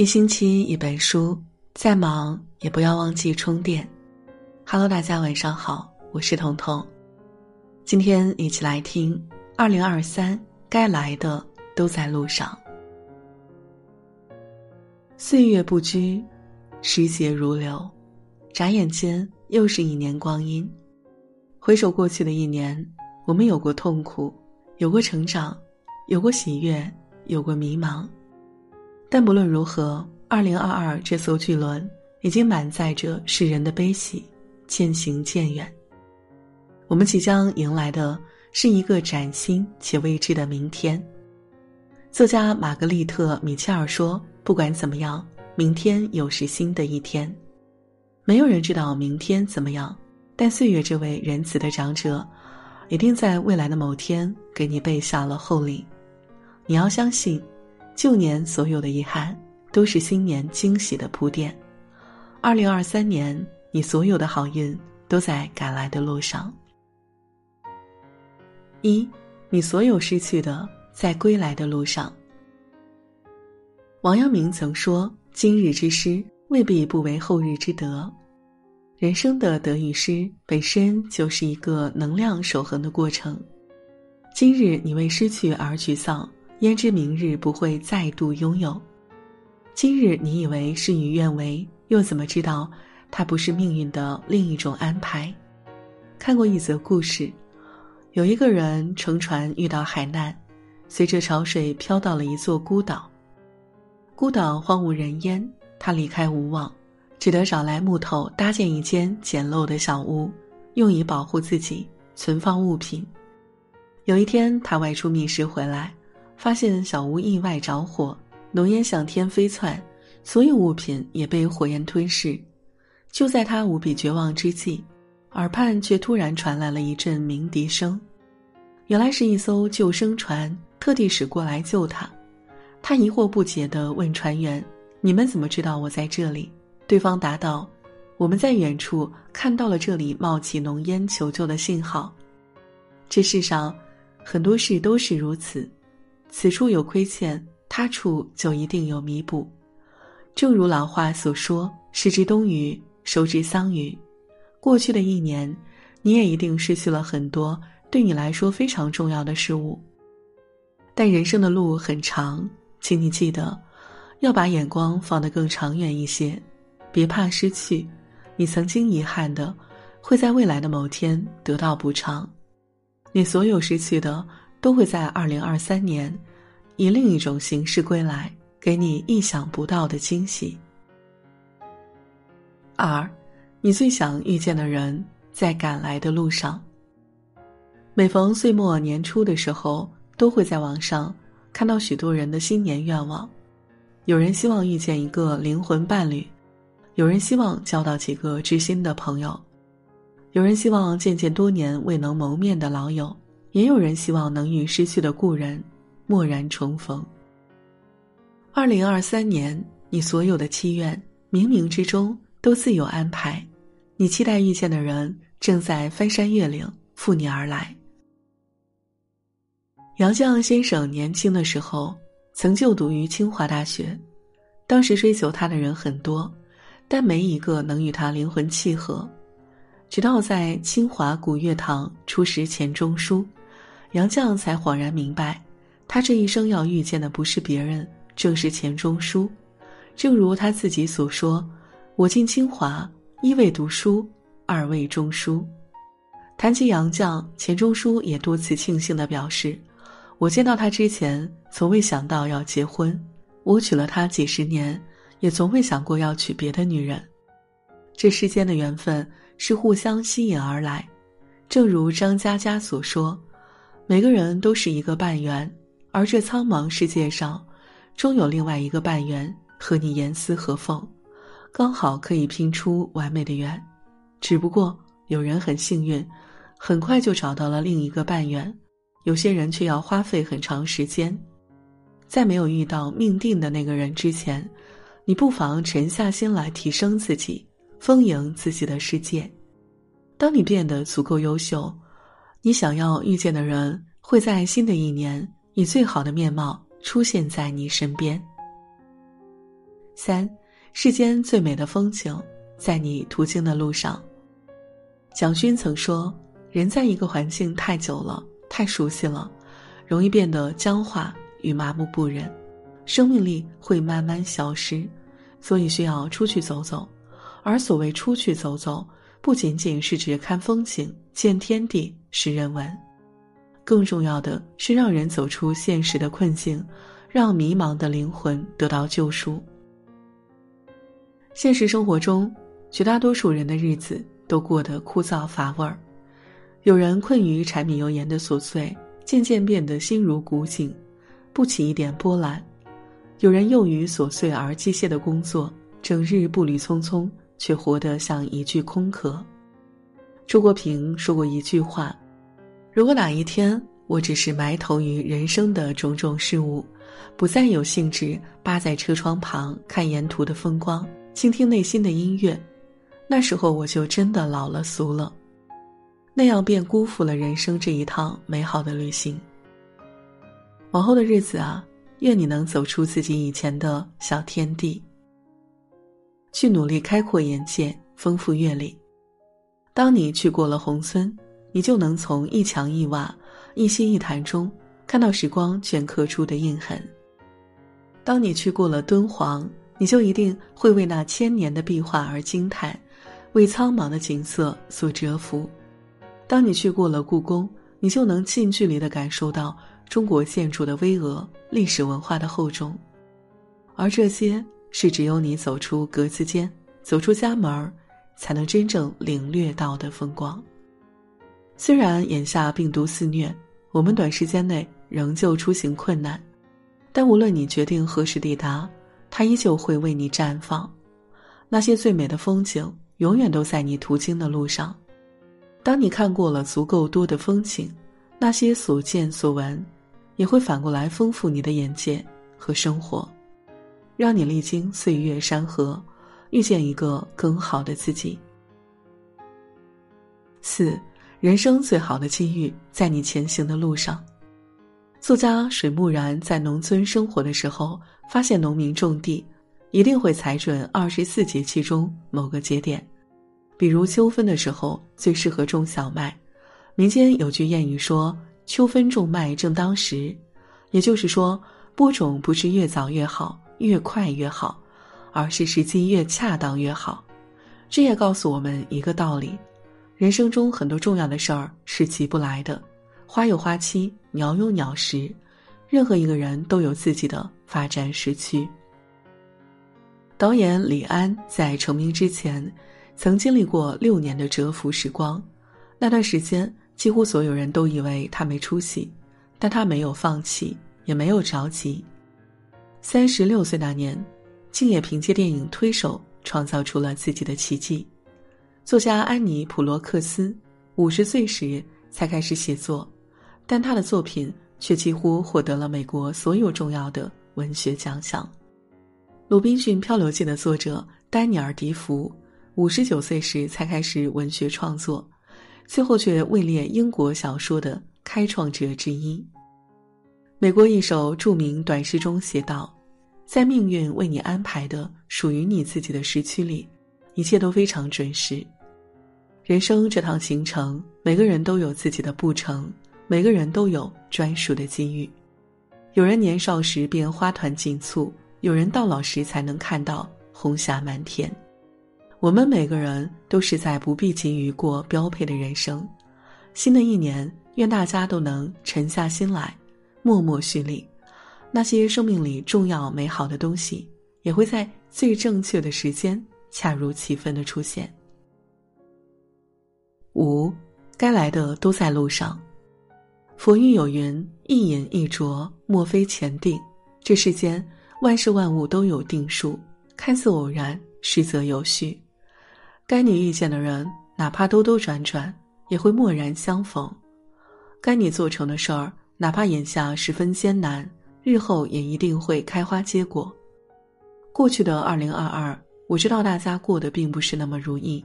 一星期一本书，再忙也不要忘记充电。Hello，大家晚上好，我是彤彤。今天一起来听：二零二三，该来的都在路上。岁月不居，时节如流，眨眼间又是一年光阴。回首过去的一年，我们有过痛苦，有过成长，有过喜悦，有过迷茫。但不论如何，二零二二这艘巨轮已经满载着世人的悲喜，渐行渐远。我们即将迎来的是一个崭新且未知的明天。作家玛格丽特·米切尔说：“不管怎么样，明天又是新的一天。没有人知道明天怎么样，但岁月这位仁慈的长者，一定在未来的某天给你备下了厚礼。你要相信。”旧年所有的遗憾，都是新年惊喜的铺垫。二零二三年，你所有的好运都在赶来的路上。一，你所有失去的，在归来的路上。王阳明曾说：“今日之失，未必不为后日之得。”人生的得与失，本身就是一个能量守恒的过程。今日你为失去而沮丧。焉知明日不会再度拥有？今日你以为事与愿违，又怎么知道它不是命运的另一种安排？看过一则故事，有一个人乘船遇到海难，随着潮水飘到了一座孤岛。孤岛荒无人烟，他离开无望，只得找来木头搭建一间简陋的小屋，用以保护自己，存放物品。有一天，他外出觅食回来。发现小屋意外着火，浓烟向天飞窜，所有物品也被火焰吞噬。就在他无比绝望之际，耳畔却突然传来了一阵鸣笛声，原来是一艘救生船特地驶过来救他。他疑惑不解地问船员：“你们怎么知道我在这里？”对方答道：“我们在远处看到了这里冒起浓烟求救的信号。”这世上，很多事都是如此。此处有亏欠，他处就一定有弥补。正如老话所说：“失之东隅，收之桑榆。”过去的一年，你也一定失去了很多对你来说非常重要的事物。但人生的路很长，请你记得，要把眼光放得更长远一些。别怕失去，你曾经遗憾的，会在未来的某天得到补偿。你所有失去的。都会在二零二三年，以另一种形式归来，给你意想不到的惊喜。二，你最想遇见的人在赶来的路上。每逢岁末年初的时候，都会在网上看到许多人的新年愿望。有人希望遇见一个灵魂伴侣，有人希望交到几个知心的朋友，有人希望见见多年未能谋面的老友。也有人希望能与失去的故人蓦然重逢。二零二三年，你所有的祈愿，冥冥之中都自有安排。你期待遇见的人，正在翻山越岭赴你而来。杨绛先生年轻的时候曾就读于清华大学，当时追求他的人很多，但没一个能与他灵魂契合。直到在清华古月堂初识钱钟书。杨绛才恍然明白，他这一生要遇见的不是别人，正是钱钟书。正如他自己所说：“我进清华，一为读书，二为钟书。”谈及杨绛，钱钟书也多次庆幸地表示：“我见到他之前，从未想到要结婚；我娶了她几十年，也从未想过要娶别的女人。这世间的缘分是互相吸引而来，正如张嘉佳所说。”每个人都是一个半圆，而这苍茫世界上，终有另外一个半圆和你严丝合缝，刚好可以拼出完美的圆。只不过有人很幸运，很快就找到了另一个半圆；有些人却要花费很长时间。在没有遇到命定的那个人之前，你不妨沉下心来提升自己，丰盈自己的世界。当你变得足够优秀。你想要遇见的人，会在新的一年以最好的面貌出现在你身边。三，世间最美的风景，在你途经的路上。蒋勋曾说：“人在一个环境太久了，太熟悉了，容易变得僵化与麻木不仁，生命力会慢慢消失。所以需要出去走走。而所谓出去走走，不仅仅是指看风景、见天地、识人文，更重要的是让人走出现实的困境，让迷茫的灵魂得到救赎。”现实生活中，绝大多数人的日子都过得枯燥乏味儿。有人困于柴米油盐的琐碎，渐渐变得心如古井，不起一点波澜；有人囿于琐碎而机械的工作，整日步履匆匆，却活得像一具空壳。周国平说过一句话：“如果哪一天我只是埋头于人生的种种事物，不再有兴致扒在车窗旁看沿途的风光。”倾听内心的音乐，那时候我就真的老了俗了，那样便辜负了人生这一趟美好的旅行。往后的日子啊，愿你能走出自己以前的小天地，去努力开阔眼界，丰富阅历。当你去过了宏村，你就能从一墙一瓦、一溪一潭中看到时光镌刻出的印痕。当你去过了敦煌。你就一定会为那千年的壁画而惊叹，为苍茫的景色所折服。当你去过了故宫，你就能近距离的感受到中国建筑的巍峨、历史文化的厚重。而这些是只有你走出格子间、走出家门儿，才能真正领略到的风光。虽然眼下病毒肆虐，我们短时间内仍旧出行困难，但无论你决定何时抵达。它依旧会为你绽放，那些最美的风景永远都在你途经的路上。当你看过了足够多的风景，那些所见所闻，也会反过来丰富你的眼界和生活，让你历经岁月山河，遇见一个更好的自己。四，人生最好的机遇在你前行的路上。作家水木然在农村生活的时候，发现农民种地一定会踩准二十四节气中某个节点，比如秋分的时候最适合种小麦。民间有句谚语说：“秋分种麦正当时”，也就是说，播种不是越早越好、越快越好，而是时机越恰当越好。这也告诉我们一个道理：人生中很多重要的事儿是急不来的。花有花期，鸟有鸟时，任何一个人都有自己的发展时区。导演李安在成名之前，曾经历过六年的蛰伏时光，那段时间几乎所有人都以为他没出息，但他没有放弃，也没有着急。三十六岁那年，竟也凭借电影《推手》创造出了自己的奇迹。作家安妮·普罗克斯五十岁时才开始写作。但他的作品却几乎获得了美国所有重要的文学奖项。《鲁滨逊漂流记》的作者丹尼尔·迪福，五十九岁时才开始文学创作，最后却位列英国小说的开创者之一。美国一首著名短诗中写道：“在命运为你安排的属于你自己的时区里，一切都非常准时。人生这趟行程，每个人都有自己的步程。”每个人都有专属的机遇，有人年少时便花团锦簇，有人到老时才能看到红霞满天。我们每个人都是在不必急于过标配的人生。新的一年，愿大家都能沉下心来，默默蓄力。那些生命里重要美好的东西，也会在最正确的时间，恰如其分的出现。五，该来的都在路上。佛语有云：“一饮一啄，莫非前定。”这世间万事万物都有定数，看似偶然，实则有序。该你遇见的人，哪怕兜兜转转，也会蓦然相逢。该你做成的事儿，哪怕眼下十分艰难，日后也一定会开花结果。过去的二零二二，我知道大家过得并不是那么如意。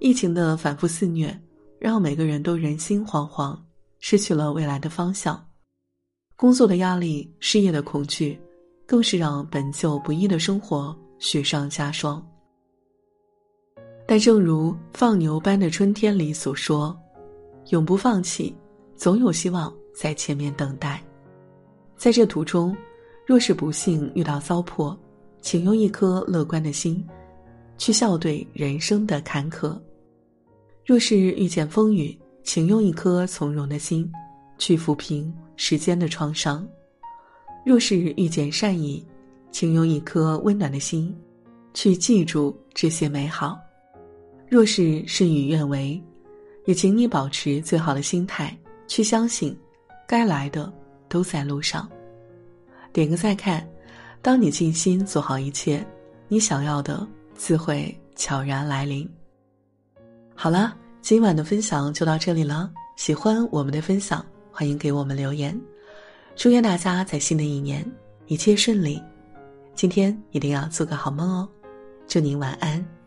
疫情的反复肆虐，让每个人都人心惶惶。失去了未来的方向，工作的压力、失业的恐惧，更是让本就不易的生活雪上加霜。但正如《放牛班的春天》里所说：“永不放弃，总有希望在前面等待。在这途中，若是不幸遇到糟粕，请用一颗乐观的心，去笑对人生的坎坷；若是遇见风雨，请用一颗从容的心，去抚平时间的创伤；若是遇见善意，请用一颗温暖的心，去记住这些美好。”若是事与愿违，也请你保持最好的心态，去相信，该来的都在路上。点个再看，当你尽心做好一切，你想要的自会悄然来临。好了，今晚的分享就到这里了。喜欢我们的分享，欢迎给我们留言。祝愿大家在新的一年一切顺利，今天一定要做个好梦哦。祝您晚安。